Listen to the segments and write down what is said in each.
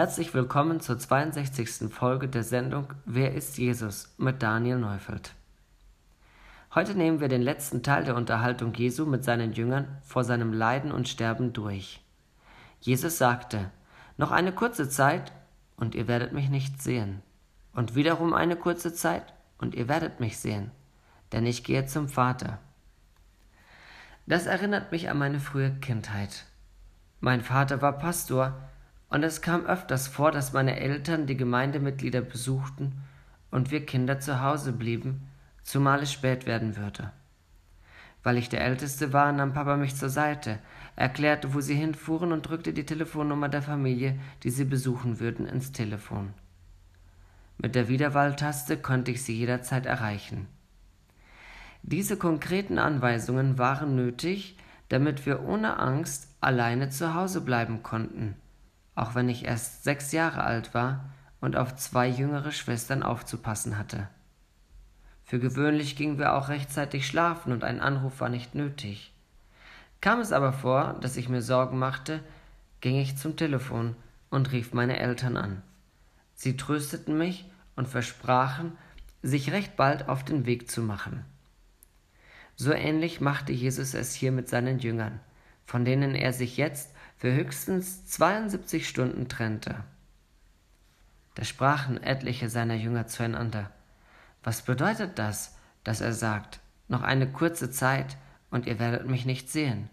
Herzlich willkommen zur 62. Folge der Sendung Wer ist Jesus mit Daniel Neufeld. Heute nehmen wir den letzten Teil der Unterhaltung Jesu mit seinen Jüngern vor seinem Leiden und Sterben durch. Jesus sagte, noch eine kurze Zeit und ihr werdet mich nicht sehen. Und wiederum eine kurze Zeit und ihr werdet mich sehen, denn ich gehe zum Vater. Das erinnert mich an meine frühe Kindheit. Mein Vater war Pastor, und es kam öfters vor, dass meine Eltern die Gemeindemitglieder besuchten und wir Kinder zu Hause blieben, zumal es spät werden würde. Weil ich der Älteste war, nahm Papa mich zur Seite, erklärte, wo sie hinfuhren und drückte die Telefonnummer der Familie, die sie besuchen würden, ins Telefon. Mit der Wiederwahltaste konnte ich sie jederzeit erreichen. Diese konkreten Anweisungen waren nötig, damit wir ohne Angst alleine zu Hause bleiben konnten, auch wenn ich erst sechs Jahre alt war und auf zwei jüngere Schwestern aufzupassen hatte. Für gewöhnlich gingen wir auch rechtzeitig schlafen und ein Anruf war nicht nötig. Kam es aber vor, dass ich mir Sorgen machte, ging ich zum Telefon und rief meine Eltern an. Sie trösteten mich und versprachen, sich recht bald auf den Weg zu machen. So ähnlich machte Jesus es hier mit seinen Jüngern, von denen er sich jetzt für höchstens 72 Stunden trennte. Da sprachen etliche seiner Jünger zueinander. Was bedeutet das, dass er sagt, noch eine kurze Zeit und ihr werdet mich nicht sehen,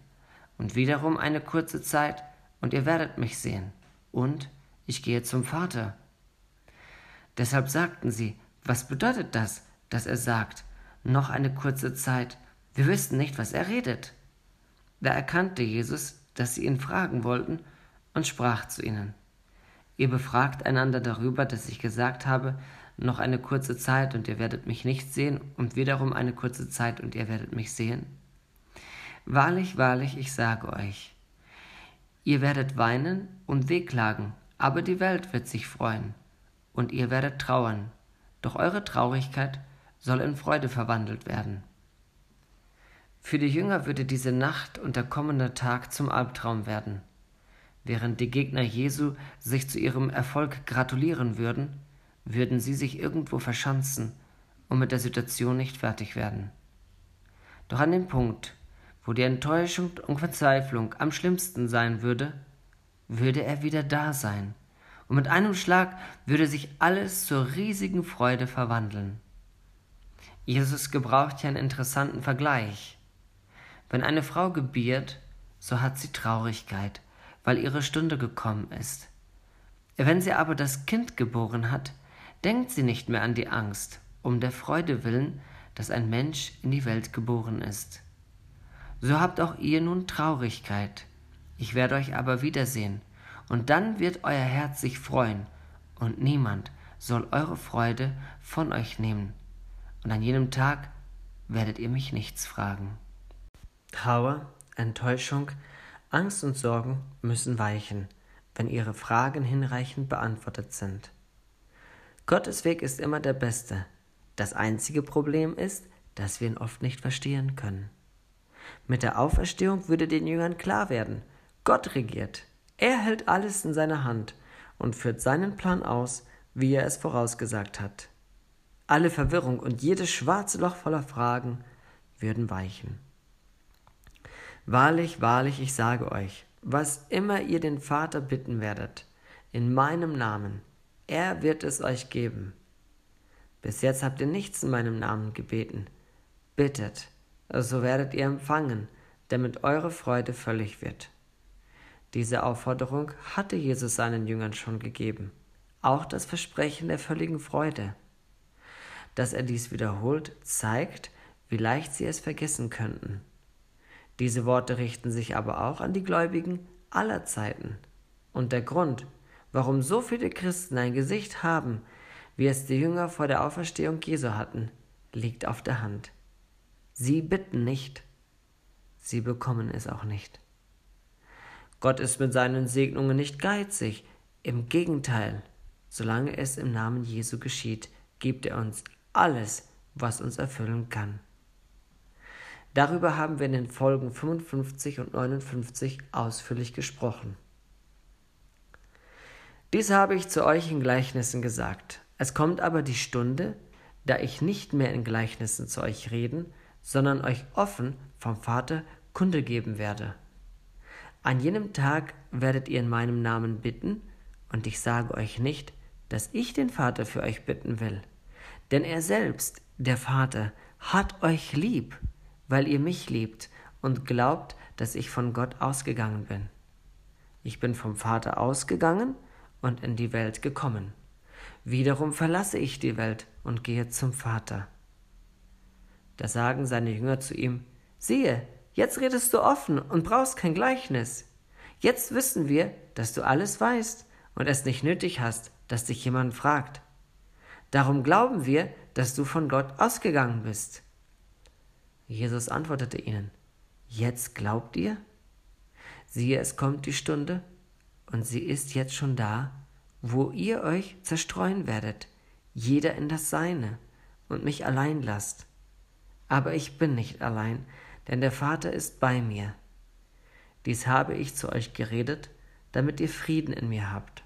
und wiederum eine kurze Zeit und ihr werdet mich sehen, und ich gehe zum Vater. Deshalb sagten sie, was bedeutet das, dass er sagt, noch eine kurze Zeit wir wüssten nicht, was er redet. Da erkannte Jesus, dass sie ihn fragen wollten, und sprach zu ihnen. Ihr befragt einander darüber, dass ich gesagt habe, noch eine kurze Zeit und ihr werdet mich nicht sehen, und wiederum eine kurze Zeit und ihr werdet mich sehen? Wahrlich, wahrlich, ich sage euch, ihr werdet weinen und wehklagen, aber die Welt wird sich freuen, und ihr werdet trauern, doch eure Traurigkeit soll in Freude verwandelt werden. Für die Jünger würde diese Nacht und der kommende Tag zum Albtraum werden. Während die Gegner Jesu sich zu ihrem Erfolg gratulieren würden, würden sie sich irgendwo verschanzen und mit der Situation nicht fertig werden. Doch an dem Punkt, wo die Enttäuschung und Verzweiflung am schlimmsten sein würde, würde er wieder da sein, und mit einem Schlag würde sich alles zur riesigen Freude verwandeln. Jesus gebraucht hier einen interessanten Vergleich. Wenn eine Frau gebiert, so hat sie Traurigkeit, weil ihre Stunde gekommen ist. Wenn sie aber das Kind geboren hat, denkt sie nicht mehr an die Angst, um der Freude willen, dass ein Mensch in die Welt geboren ist. So habt auch ihr nun Traurigkeit. Ich werde euch aber wiedersehen, und dann wird euer Herz sich freuen, und niemand soll eure Freude von euch nehmen. Und an jenem Tag werdet ihr mich nichts fragen. Trauer, Enttäuschung, Angst und Sorgen müssen weichen, wenn ihre Fragen hinreichend beantwortet sind. Gottes Weg ist immer der beste. Das einzige Problem ist, dass wir ihn oft nicht verstehen können. Mit der Auferstehung würde den Jüngern klar werden, Gott regiert. Er hält alles in seiner Hand und führt seinen Plan aus, wie er es vorausgesagt hat. Alle Verwirrung und jedes schwarze Loch voller Fragen würden weichen. Wahrlich, wahrlich, ich sage euch, was immer ihr den Vater bitten werdet, in meinem Namen, er wird es euch geben. Bis jetzt habt ihr nichts in meinem Namen gebeten. Bittet, so werdet ihr empfangen, damit eure Freude völlig wird. Diese Aufforderung hatte Jesus seinen Jüngern schon gegeben, auch das Versprechen der völligen Freude. Dass er dies wiederholt, zeigt, wie leicht sie es vergessen könnten. Diese Worte richten sich aber auch an die Gläubigen aller Zeiten. Und der Grund, warum so viele Christen ein Gesicht haben, wie es die Jünger vor der Auferstehung Jesu hatten, liegt auf der Hand. Sie bitten nicht, sie bekommen es auch nicht. Gott ist mit seinen Segnungen nicht geizig, im Gegenteil, solange es im Namen Jesu geschieht, gibt er uns alles, was uns erfüllen kann. Darüber haben wir in den Folgen 55 und 59 ausführlich gesprochen. Dies habe ich zu euch in Gleichnissen gesagt. Es kommt aber die Stunde, da ich nicht mehr in Gleichnissen zu euch reden, sondern euch offen vom Vater Kunde geben werde. An jenem Tag werdet ihr in meinem Namen bitten, und ich sage euch nicht, dass ich den Vater für euch bitten will. Denn er selbst, der Vater, hat euch lieb, weil ihr mich liebt und glaubt, dass ich von Gott ausgegangen bin. Ich bin vom Vater ausgegangen und in die Welt gekommen. Wiederum verlasse ich die Welt und gehe zum Vater. Da sagen seine Jünger zu ihm, siehe, jetzt redest du offen und brauchst kein Gleichnis. Jetzt wissen wir, dass du alles weißt und es nicht nötig hast, dass dich jemand fragt. Darum glauben wir, dass du von Gott ausgegangen bist. Jesus antwortete ihnen, Jetzt glaubt ihr? Siehe, es kommt die Stunde, und sie ist jetzt schon da, wo ihr euch zerstreuen werdet, jeder in das Seine, und mich allein lasst. Aber ich bin nicht allein, denn der Vater ist bei mir. Dies habe ich zu euch geredet, damit ihr Frieden in mir habt.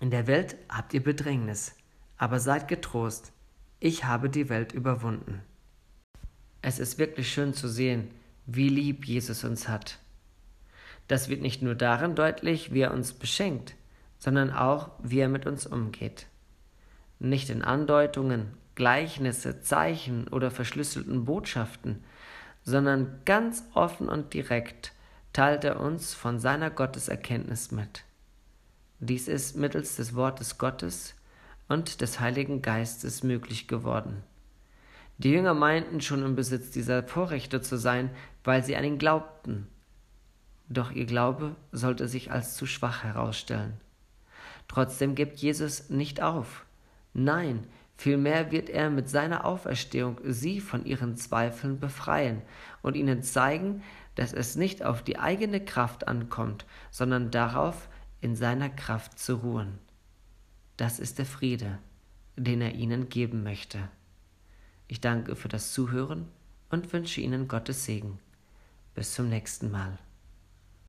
In der Welt habt ihr Bedrängnis, aber seid getrost, ich habe die Welt überwunden. Es ist wirklich schön zu sehen, wie lieb Jesus uns hat. Das wird nicht nur darin deutlich, wie er uns beschenkt, sondern auch, wie er mit uns umgeht. Nicht in Andeutungen, Gleichnisse, Zeichen oder verschlüsselten Botschaften, sondern ganz offen und direkt teilt er uns von seiner Gotteserkenntnis mit. Dies ist mittels des Wortes Gottes und des Heiligen Geistes möglich geworden. Die Jünger meinten schon im Besitz dieser Vorrechte zu sein, weil sie an ihn glaubten. Doch ihr Glaube sollte sich als zu schwach herausstellen. Trotzdem gibt Jesus nicht auf. Nein, vielmehr wird er mit seiner Auferstehung sie von ihren Zweifeln befreien und ihnen zeigen, dass es nicht auf die eigene Kraft ankommt, sondern darauf, in seiner Kraft zu ruhen. Das ist der Friede, den er ihnen geben möchte. Ich danke für das Zuhören und wünsche Ihnen Gottes Segen. Bis zum nächsten Mal.